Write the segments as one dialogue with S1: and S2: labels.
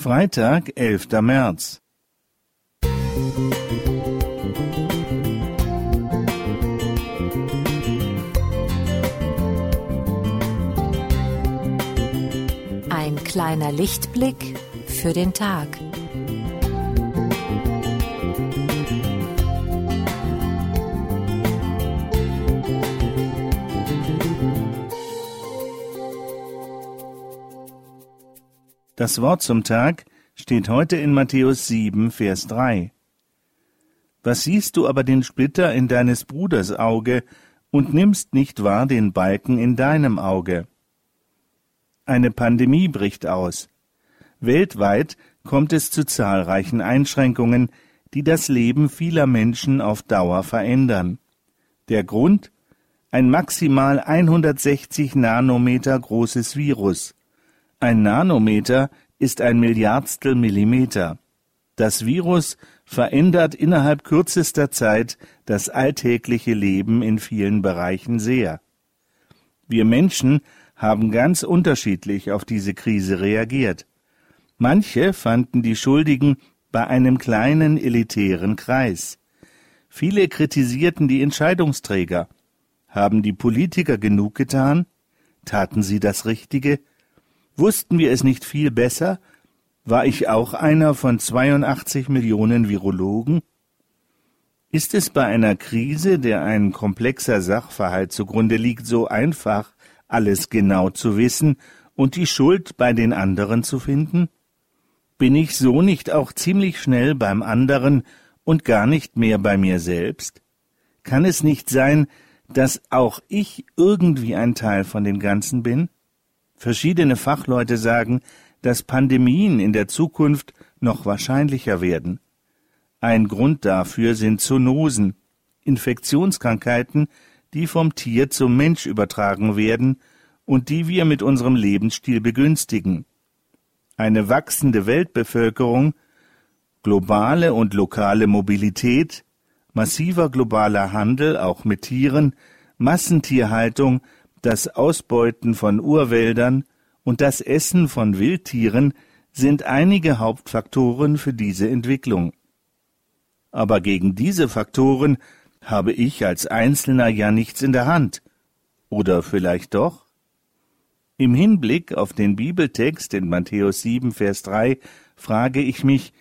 S1: Freitag, 11. März.
S2: Ein kleiner Lichtblick für den Tag.
S1: Das Wort zum Tag steht heute in Matthäus 7, Vers 3. Was siehst du aber den Splitter in deines Bruders Auge und nimmst nicht wahr den Balken in deinem Auge? Eine Pandemie bricht aus. Weltweit kommt es zu zahlreichen Einschränkungen, die das Leben vieler Menschen auf Dauer verändern. Der Grund? Ein maximal 160 Nanometer großes Virus. Ein Nanometer ist ein Milliardstel Millimeter. Das Virus verändert innerhalb kürzester Zeit das alltägliche Leben in vielen Bereichen sehr. Wir Menschen haben ganz unterschiedlich auf diese Krise reagiert. Manche fanden die Schuldigen bei einem kleinen elitären Kreis. Viele kritisierten die Entscheidungsträger. Haben die Politiker genug getan? Taten sie das Richtige? Wussten wir es nicht viel besser? War ich auch einer von 82 Millionen Virologen? Ist es bei einer Krise, der ein komplexer Sachverhalt zugrunde liegt, so einfach, alles genau zu wissen und die Schuld bei den anderen zu finden? Bin ich so nicht auch ziemlich schnell beim anderen und gar nicht mehr bei mir selbst? Kann es nicht sein, dass auch ich irgendwie ein Teil von dem Ganzen bin? Verschiedene Fachleute sagen, dass Pandemien in der Zukunft noch wahrscheinlicher werden. Ein Grund dafür sind Zoonosen, Infektionskrankheiten, die vom Tier zum Mensch übertragen werden und die wir mit unserem Lebensstil begünstigen. Eine wachsende Weltbevölkerung, globale und lokale Mobilität, massiver globaler Handel auch mit Tieren, Massentierhaltung das Ausbeuten von Urwäldern und das Essen von Wildtieren sind einige Hauptfaktoren für diese Entwicklung. Aber gegen diese Faktoren habe ich als Einzelner ja nichts in der Hand. Oder vielleicht doch? Im Hinblick auf den Bibeltext in Matthäus 7, Vers 3 frage ich mich,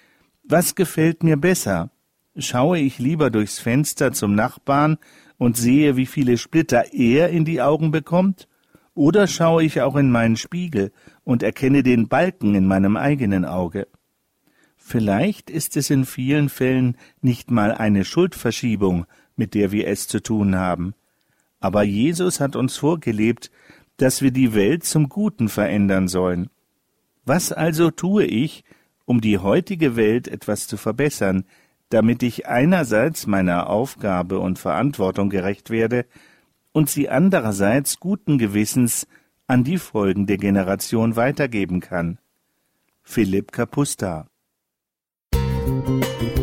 S1: was gefällt mir besser? Schaue ich lieber durchs Fenster zum Nachbarn und sehe, wie viele Splitter er in die Augen bekommt? Oder schaue ich auch in meinen Spiegel und erkenne den Balken in meinem eigenen Auge? Vielleicht ist es in vielen Fällen nicht mal eine Schuldverschiebung, mit der wir es zu tun haben. Aber Jesus hat uns vorgelebt, dass wir die Welt zum Guten verändern sollen. Was also tue ich, um die heutige Welt etwas zu verbessern, damit ich einerseits meiner Aufgabe und Verantwortung gerecht werde und sie andererseits guten Gewissens an die folgende Generation weitergeben kann. Philipp Kapusta Musik